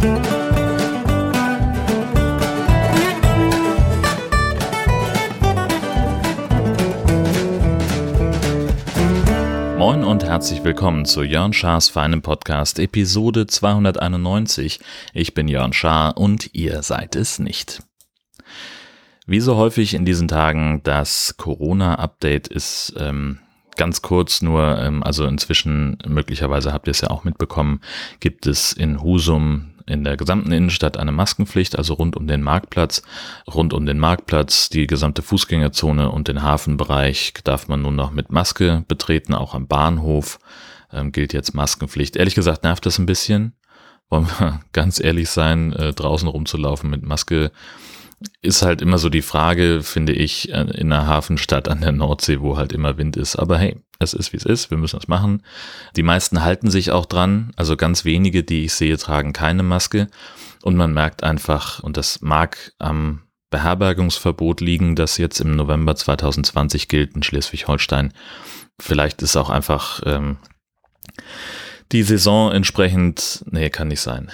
Moin und herzlich willkommen zu Jörn Schars feinem Podcast Episode 291. Ich bin Jörn Schaar und ihr seid es nicht. Wie so häufig in diesen Tagen, das Corona-Update ist ähm, ganz kurz nur, ähm, also inzwischen, möglicherweise habt ihr es ja auch mitbekommen, gibt es in Husum in der gesamten Innenstadt eine Maskenpflicht, also rund um den Marktplatz. Rund um den Marktplatz, die gesamte Fußgängerzone und den Hafenbereich darf man nun noch mit Maske betreten, auch am Bahnhof ähm, gilt jetzt Maskenpflicht. Ehrlich gesagt nervt das ein bisschen. Wollen wir ganz ehrlich sein, äh, draußen rumzulaufen mit Maske ist halt immer so die Frage, finde ich, äh, in einer Hafenstadt an der Nordsee, wo halt immer Wind ist. Aber hey, es ist wie es ist, wir müssen es machen. Die meisten halten sich auch dran, also ganz wenige, die ich sehe, tragen keine Maske. Und man merkt einfach, und das mag am Beherbergungsverbot liegen, das jetzt im November 2020 gilt in Schleswig-Holstein. Vielleicht ist auch einfach ähm, die Saison entsprechend, nee, kann nicht sein.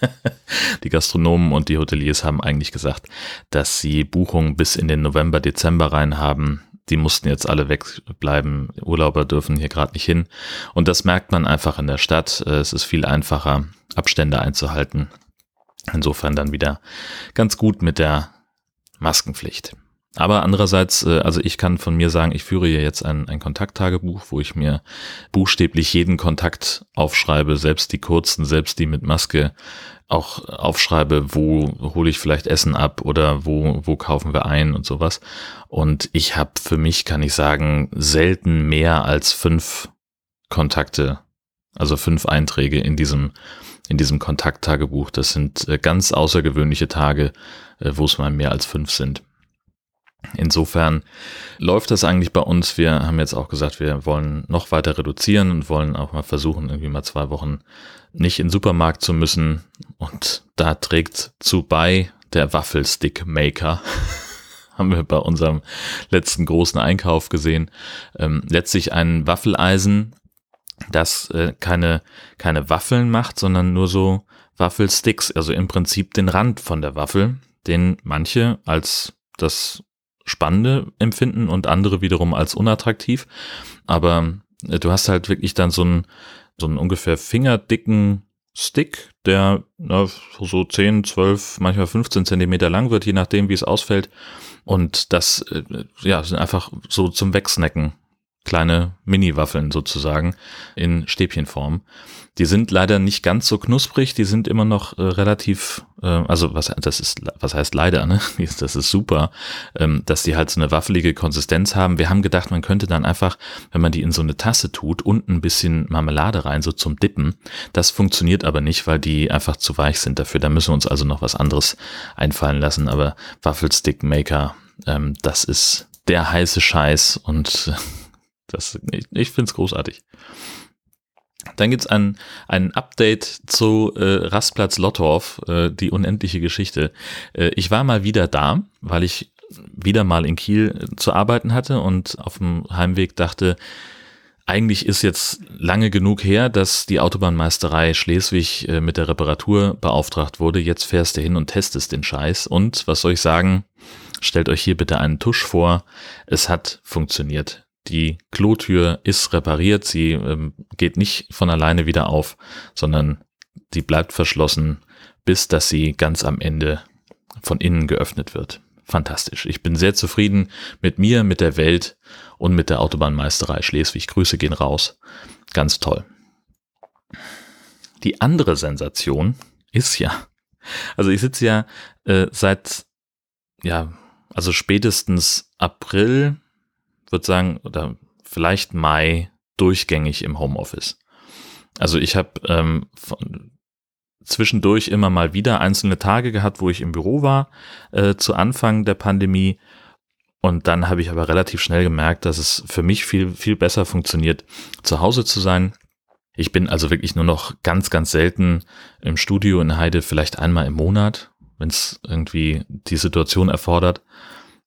die Gastronomen und die Hoteliers haben eigentlich gesagt, dass sie Buchungen bis in den November, Dezember rein haben. Die mussten jetzt alle wegbleiben. Urlauber dürfen hier gerade nicht hin. Und das merkt man einfach in der Stadt. Es ist viel einfacher, Abstände einzuhalten. Insofern dann wieder ganz gut mit der Maskenpflicht. Aber andererseits, äh, also ich kann von mir sagen, ich führe hier jetzt ein, ein Kontakttagebuch, wo ich mir buchstäblich jeden Kontakt aufschreibe, selbst die kurzen, selbst die mit Maske, auch aufschreibe, wo hole ich vielleicht Essen ab oder wo, wo kaufen wir ein und sowas. Und ich habe für mich, kann ich sagen, selten mehr als fünf Kontakte, also fünf Einträge in diesem, in diesem Kontakttagebuch. Das sind äh, ganz außergewöhnliche Tage, äh, wo es mal mehr als fünf sind. Insofern läuft das eigentlich bei uns. Wir haben jetzt auch gesagt, wir wollen noch weiter reduzieren und wollen auch mal versuchen, irgendwie mal zwei Wochen nicht in den Supermarkt zu müssen. Und da trägt zu bei der Waffelstick Maker. haben wir bei unserem letzten großen Einkauf gesehen. Ähm, letztlich ein Waffeleisen, das äh, keine, keine Waffeln macht, sondern nur so Waffelsticks, also im Prinzip den Rand von der Waffel, den manche als das Spannende empfinden und andere wiederum als unattraktiv. Aber äh, du hast halt wirklich dann so einen, so einen ungefähr fingerdicken Stick, der na, so 10, 12, manchmal 15 Zentimeter lang wird, je nachdem, wie es ausfällt. Und das äh, ja, sind einfach so zum Wegsnacken kleine Mini-Waffeln sozusagen in Stäbchenform. Die sind leider nicht ganz so knusprig, die sind immer noch äh, relativ, äh, also was das ist, was heißt leider, ne? Das ist super, ähm, dass die halt so eine waffelige Konsistenz haben. Wir haben gedacht, man könnte dann einfach, wenn man die in so eine Tasse tut, unten ein bisschen Marmelade rein, so zum Dippen. Das funktioniert aber nicht, weil die einfach zu weich sind dafür. Da müssen wir uns also noch was anderes einfallen lassen. Aber Waffelstick Maker, ähm, das ist der heiße Scheiß und das, ich, ich finde es großartig. Dann gibt's ein, ein Update zu äh, Rastplatz Lottorf, äh, die unendliche Geschichte. Äh, ich war mal wieder da, weil ich wieder mal in Kiel äh, zu arbeiten hatte und auf dem Heimweg dachte, eigentlich ist jetzt lange genug her, dass die Autobahnmeisterei Schleswig äh, mit der Reparatur beauftragt wurde. Jetzt fährst du hin und testest den Scheiß. Und was soll ich sagen? Stellt euch hier bitte einen Tusch vor. Es hat funktioniert. Die Klotür ist repariert, sie ähm, geht nicht von alleine wieder auf, sondern die bleibt verschlossen, bis dass sie ganz am Ende von innen geöffnet wird. Fantastisch. Ich bin sehr zufrieden mit mir, mit der Welt und mit der Autobahnmeisterei Schleswig. Grüße gehen raus. Ganz toll. Die andere Sensation ist ja, also ich sitze ja äh, seit, ja, also spätestens April würde sagen, oder vielleicht Mai durchgängig im Homeoffice. Also ich habe ähm, zwischendurch immer mal wieder einzelne Tage gehabt, wo ich im Büro war, äh, zu Anfang der Pandemie. Und dann habe ich aber relativ schnell gemerkt, dass es für mich viel, viel besser funktioniert, zu Hause zu sein. Ich bin also wirklich nur noch ganz, ganz selten im Studio in Heide, vielleicht einmal im Monat, wenn es irgendwie die Situation erfordert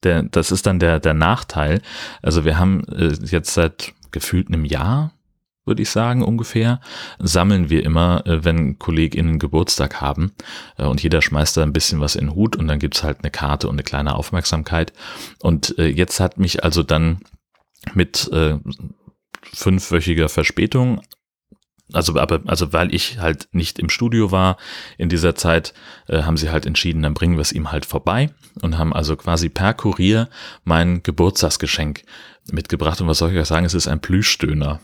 der, das ist dann der, der Nachteil. Also wir haben äh, jetzt seit gefühlt einem Jahr würde ich sagen, ungefähr, sammeln wir immer, äh, wenn KollegInnen Geburtstag haben. Äh, und jeder schmeißt da ein bisschen was in den Hut und dann gibt's halt eine Karte und eine kleine Aufmerksamkeit. Und äh, jetzt hat mich also dann mit fünfwöchiger Verspätung also aber also weil ich halt nicht im Studio war in dieser Zeit, äh, haben sie halt entschieden, dann bringen wir es ihm halt vorbei und haben also quasi per Kurier mein Geburtstagsgeschenk mitgebracht und was soll ich euch sagen, es ist ein Plüschdöner.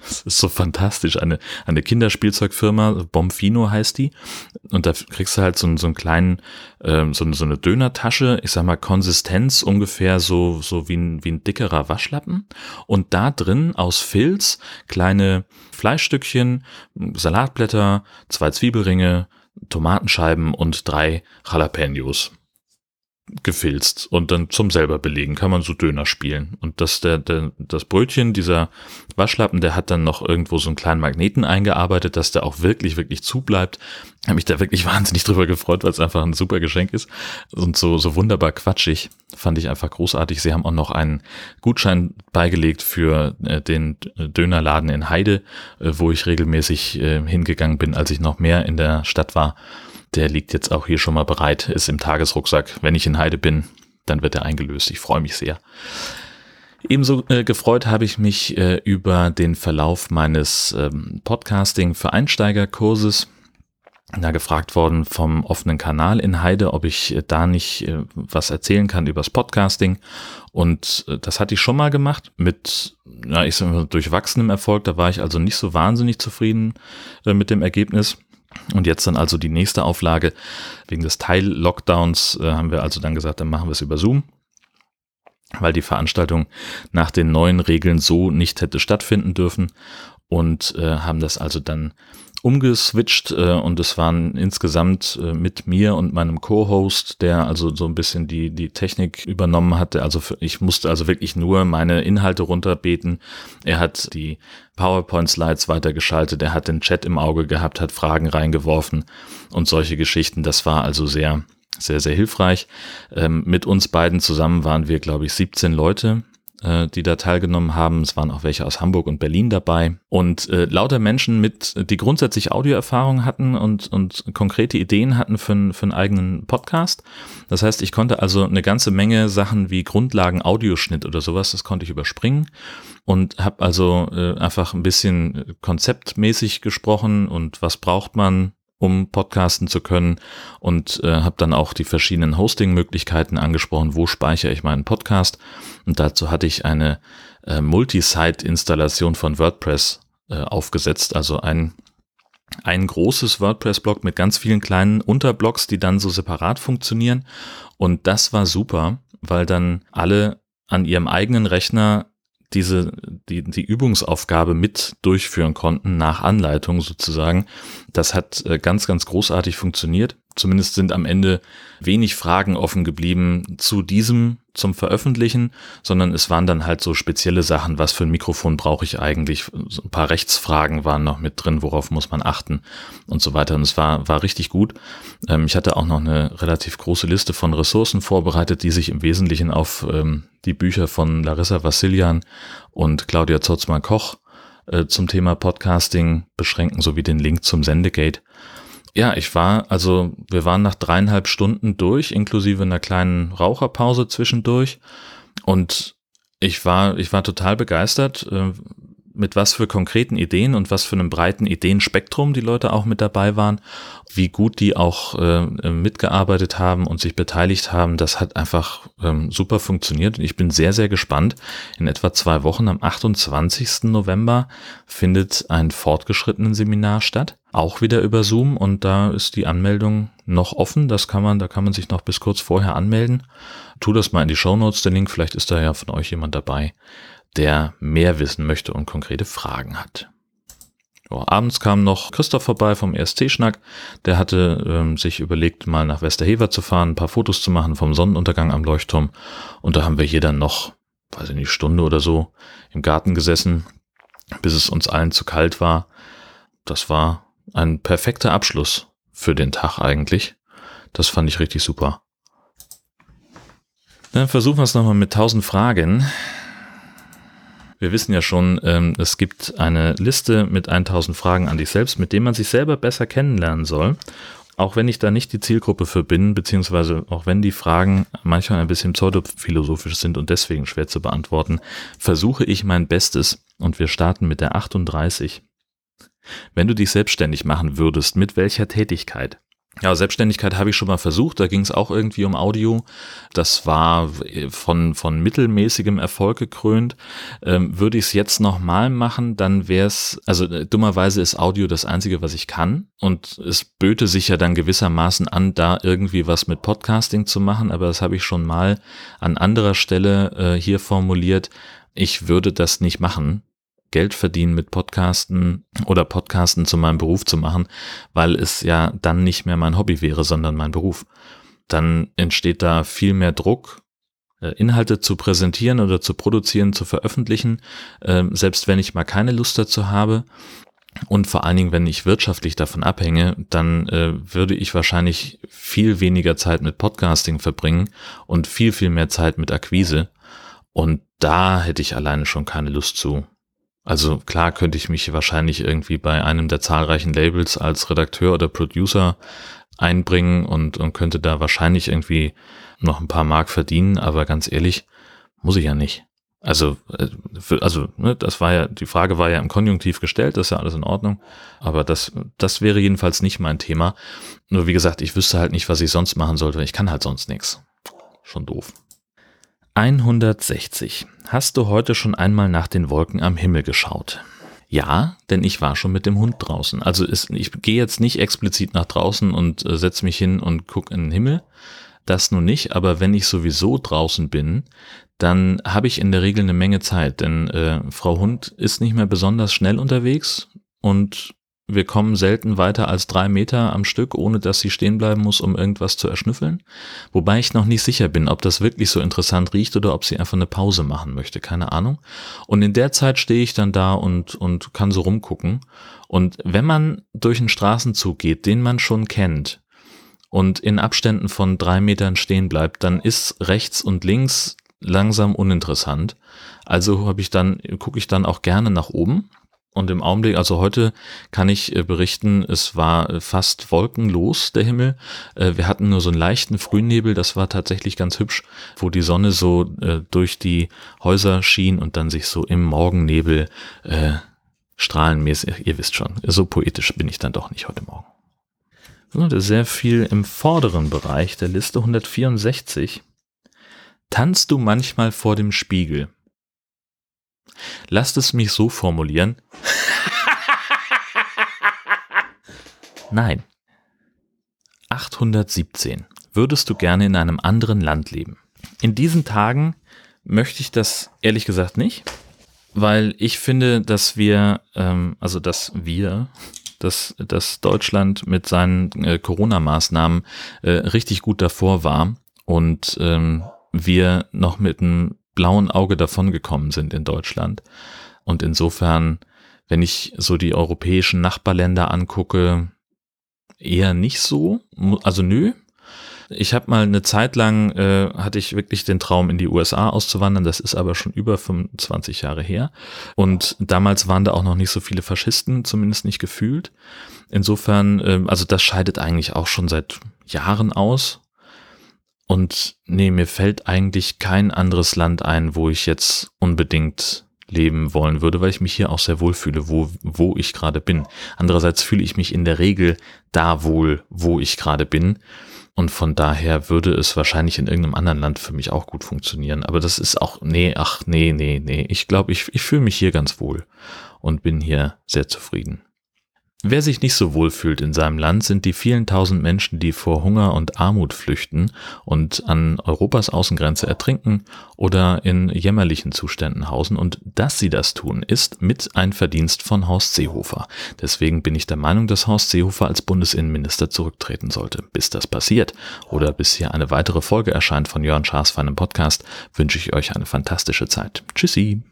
Das ist so fantastisch. Eine, eine Kinderspielzeugfirma, Bomfino heißt die. Und da kriegst du halt so, so einen kleinen, ähm, so, so eine Dönertasche, ich sag mal Konsistenz ungefähr so, so wie ein, wie ein dickerer Waschlappen. Und da drin aus Filz kleine Fleischstückchen, Salatblätter, zwei Zwiebelringe, Tomatenscheiben und drei Jalapenos gefilzt und dann zum selber belegen. Kann man so Döner spielen. Und das der, der das Brötchen dieser Waschlappen der hat dann noch irgendwo so einen kleinen Magneten eingearbeitet dass der auch wirklich wirklich zubleibt. Habe mich da wirklich wahnsinnig drüber gefreut weil es einfach ein super Geschenk ist. Und so so wunderbar quatschig fand ich einfach großartig. Sie haben auch noch einen Gutschein beigelegt für äh, den Dönerladen in Heide äh, wo ich regelmäßig äh, hingegangen bin als ich noch mehr in der Stadt war der liegt jetzt auch hier schon mal bereit, ist im Tagesrucksack. Wenn ich in Heide bin, dann wird er eingelöst. Ich freue mich sehr. Ebenso äh, gefreut habe ich mich äh, über den Verlauf meines ähm, Podcasting für Einsteigerkurses. Da gefragt worden vom offenen Kanal in Heide, ob ich äh, da nicht äh, was erzählen kann übers Podcasting. Und äh, das hatte ich schon mal gemacht mit, ja, ich sag mal, durchwachsenem Erfolg. Da war ich also nicht so wahnsinnig zufrieden äh, mit dem Ergebnis. Und jetzt dann also die nächste Auflage. Wegen des Teil-Lockdowns äh, haben wir also dann gesagt, dann machen wir es über Zoom, weil die Veranstaltung nach den neuen Regeln so nicht hätte stattfinden dürfen und äh, haben das also dann umgeswitcht äh, und es waren insgesamt äh, mit mir und meinem Co-Host, der also so ein bisschen die, die Technik übernommen hatte. Also für, ich musste also wirklich nur meine Inhalte runterbeten. Er hat die PowerPoint-Slides weitergeschaltet, er hat den Chat im Auge gehabt, hat Fragen reingeworfen und solche Geschichten. Das war also sehr, sehr, sehr hilfreich. Ähm, mit uns beiden zusammen waren wir, glaube ich, 17 Leute äh, die da teilgenommen haben. Es waren auch welche aus Hamburg und Berlin dabei. Und äh, lauter Menschen mit, die grundsätzlich Audioerfahrung hatten und, und konkrete Ideen hatten für, für einen eigenen Podcast. Das heißt, ich konnte also eine ganze Menge Sachen wie Grundlagen Audioschnitt oder sowas, das konnte ich überspringen und habe also äh, einfach ein bisschen konzeptmäßig gesprochen und was braucht man um podcasten zu können und äh, habe dann auch die verschiedenen Hosting-Möglichkeiten angesprochen, wo speichere ich meinen Podcast und dazu hatte ich eine äh, Multisite-Installation von WordPress äh, aufgesetzt, also ein ein großes WordPress-Blog mit ganz vielen kleinen Unterblocks, die dann so separat funktionieren. Und das war super, weil dann alle an ihrem eigenen Rechner diese, die, die Übungsaufgabe mit durchführen konnten, nach Anleitung sozusagen. Das hat äh, ganz, ganz großartig funktioniert. Zumindest sind am Ende wenig Fragen offen geblieben zu diesem zum Veröffentlichen, sondern es waren dann halt so spezielle Sachen, was für ein Mikrofon brauche ich eigentlich? So ein paar Rechtsfragen waren noch mit drin, worauf muss man achten und so weiter. Und es war, war richtig gut. Ähm, ich hatte auch noch eine relativ große Liste von Ressourcen vorbereitet, die sich im Wesentlichen auf ähm, die Bücher von Larissa Vassilian und Claudia Zotzmann-Koch äh, zum Thema Podcasting beschränken, sowie den Link zum Sendegate. Ja, ich war, also wir waren nach dreieinhalb Stunden durch, inklusive einer kleinen Raucherpause zwischendurch. Und ich war, ich war total begeistert, äh, mit was für konkreten Ideen und was für einem breiten Ideenspektrum die Leute auch mit dabei waren, wie gut die auch äh, mitgearbeitet haben und sich beteiligt haben, das hat einfach ähm, super funktioniert. Und ich bin sehr, sehr gespannt. In etwa zwei Wochen, am 28. November, findet ein fortgeschrittenen Seminar statt, auch wieder über Zoom und da ist die Anmeldung noch offen. Das kann man, da kann man sich noch bis kurz vorher anmelden. Tu das mal in die Show Notes, der Link, vielleicht ist da ja von euch jemand dabei der mehr wissen möchte und konkrete Fragen hat. Ja, abends kam noch Christoph vorbei vom ESC-Schnack. Der hatte ähm, sich überlegt, mal nach Westerhever zu fahren, ein paar Fotos zu machen vom Sonnenuntergang am Leuchtturm. Und da haben wir hier dann noch, weiß ich nicht, Stunde oder so im Garten gesessen, bis es uns allen zu kalt war. Das war ein perfekter Abschluss für den Tag eigentlich. Das fand ich richtig super. Dann versuchen wir es nochmal mit 1000 Fragen. Wir wissen ja schon, ähm, es gibt eine Liste mit 1000 Fragen an dich selbst, mit denen man sich selber besser kennenlernen soll. Auch wenn ich da nicht die Zielgruppe für bin, beziehungsweise auch wenn die Fragen manchmal ein bisschen pseudophilosophisch sind und deswegen schwer zu beantworten, versuche ich mein Bestes und wir starten mit der 38. Wenn du dich selbstständig machen würdest, mit welcher Tätigkeit? Ja, Selbstständigkeit habe ich schon mal versucht. Da ging es auch irgendwie um Audio. Das war von, von mittelmäßigem Erfolg gekrönt. Ähm, würde ich es jetzt nochmal machen, dann wäre es, also äh, dummerweise ist Audio das Einzige, was ich kann. Und es böte sich ja dann gewissermaßen an, da irgendwie was mit Podcasting zu machen. Aber das habe ich schon mal an anderer Stelle äh, hier formuliert. Ich würde das nicht machen Geld verdienen mit Podcasten oder Podcasten zu meinem Beruf zu machen, weil es ja dann nicht mehr mein Hobby wäre, sondern mein Beruf. Dann entsteht da viel mehr Druck, äh, Inhalte zu präsentieren oder zu produzieren, zu veröffentlichen, ähm, selbst wenn ich mal keine Lust dazu habe. Und vor allen Dingen, wenn ich wirtschaftlich davon abhänge, dann äh, würde ich wahrscheinlich viel weniger Zeit mit Podcasting verbringen und viel, viel mehr Zeit mit Akquise. Und da hätte ich alleine schon keine Lust zu. Also klar könnte ich mich wahrscheinlich irgendwie bei einem der zahlreichen Labels als Redakteur oder Producer einbringen und, und könnte da wahrscheinlich irgendwie noch ein paar Mark verdienen, aber ganz ehrlich, muss ich ja nicht. Also, äh, also, ne, das war ja, die Frage war ja im Konjunktiv gestellt, das ist ja alles in Ordnung. Aber das, das wäre jedenfalls nicht mein Thema. Nur wie gesagt, ich wüsste halt nicht, was ich sonst machen sollte, ich kann halt sonst nichts. Schon doof. 160. Hast du heute schon einmal nach den Wolken am Himmel geschaut? Ja, denn ich war schon mit dem Hund draußen. Also ist, ich gehe jetzt nicht explizit nach draußen und äh, setze mich hin und gucke in den Himmel. Das nun nicht, aber wenn ich sowieso draußen bin, dann habe ich in der Regel eine Menge Zeit, denn äh, Frau Hund ist nicht mehr besonders schnell unterwegs und wir kommen selten weiter als drei Meter am Stück, ohne dass sie stehen bleiben muss, um irgendwas zu erschnüffeln. Wobei ich noch nicht sicher bin, ob das wirklich so interessant riecht oder ob sie einfach eine Pause machen möchte. Keine Ahnung. Und in der Zeit stehe ich dann da und, und kann so rumgucken. Und wenn man durch einen Straßenzug geht, den man schon kennt, und in Abständen von drei Metern stehen bleibt, dann ist rechts und links langsam uninteressant. Also habe ich dann, gucke ich dann auch gerne nach oben und im Augenblick, also heute kann ich äh, berichten, es war äh, fast wolkenlos, der Himmel. Äh, wir hatten nur so einen leichten Frühnebel, das war tatsächlich ganz hübsch, wo die Sonne so durch die Häuser schien und dann sich so im Morgennebel äh, strahlenmäßig, ihr wisst schon, so poetisch bin ich dann doch nicht heute Morgen. Sehr viel im vorderen Bereich der Liste 164. Tanzt du manchmal vor dem Spiegel? Lasst es mich so formulieren. Nein. 817. Würdest du gerne in einem anderen Land leben? In diesen Tagen möchte ich das ehrlich gesagt nicht, weil ich finde, dass wir, ähm, also dass wir, dass, dass Deutschland mit seinen äh, Corona-Maßnahmen äh, richtig gut davor war und ähm, wir noch mit einem blauen Auge davongekommen sind in Deutschland. Und insofern, wenn ich so die europäischen Nachbarländer angucke, eher nicht so. Also nö. Ich habe mal eine Zeit lang, äh, hatte ich wirklich den Traum, in die USA auszuwandern. Das ist aber schon über 25 Jahre her. Und damals waren da auch noch nicht so viele Faschisten, zumindest nicht gefühlt. Insofern, äh, also das scheidet eigentlich auch schon seit Jahren aus. Und nee, mir fällt eigentlich kein anderes Land ein, wo ich jetzt unbedingt leben wollen würde, weil ich mich hier auch sehr wohl fühle, wo, wo ich gerade bin. Andererseits fühle ich mich in der Regel da wohl, wo ich gerade bin. Und von daher würde es wahrscheinlich in irgendeinem anderen Land für mich auch gut funktionieren. Aber das ist auch, nee, ach, nee, nee, nee. Ich glaube, ich, ich fühle mich hier ganz wohl und bin hier sehr zufrieden. Wer sich nicht so wohl fühlt in seinem Land, sind die vielen tausend Menschen, die vor Hunger und Armut flüchten und an Europas Außengrenze ertrinken oder in jämmerlichen Zuständen hausen. Und dass sie das tun, ist mit ein Verdienst von Horst Seehofer. Deswegen bin ich der Meinung, dass Horst Seehofer als Bundesinnenminister zurücktreten sollte. Bis das passiert oder bis hier eine weitere Folge erscheint von Jörn Schaas für einen Podcast, wünsche ich euch eine fantastische Zeit. Tschüssi!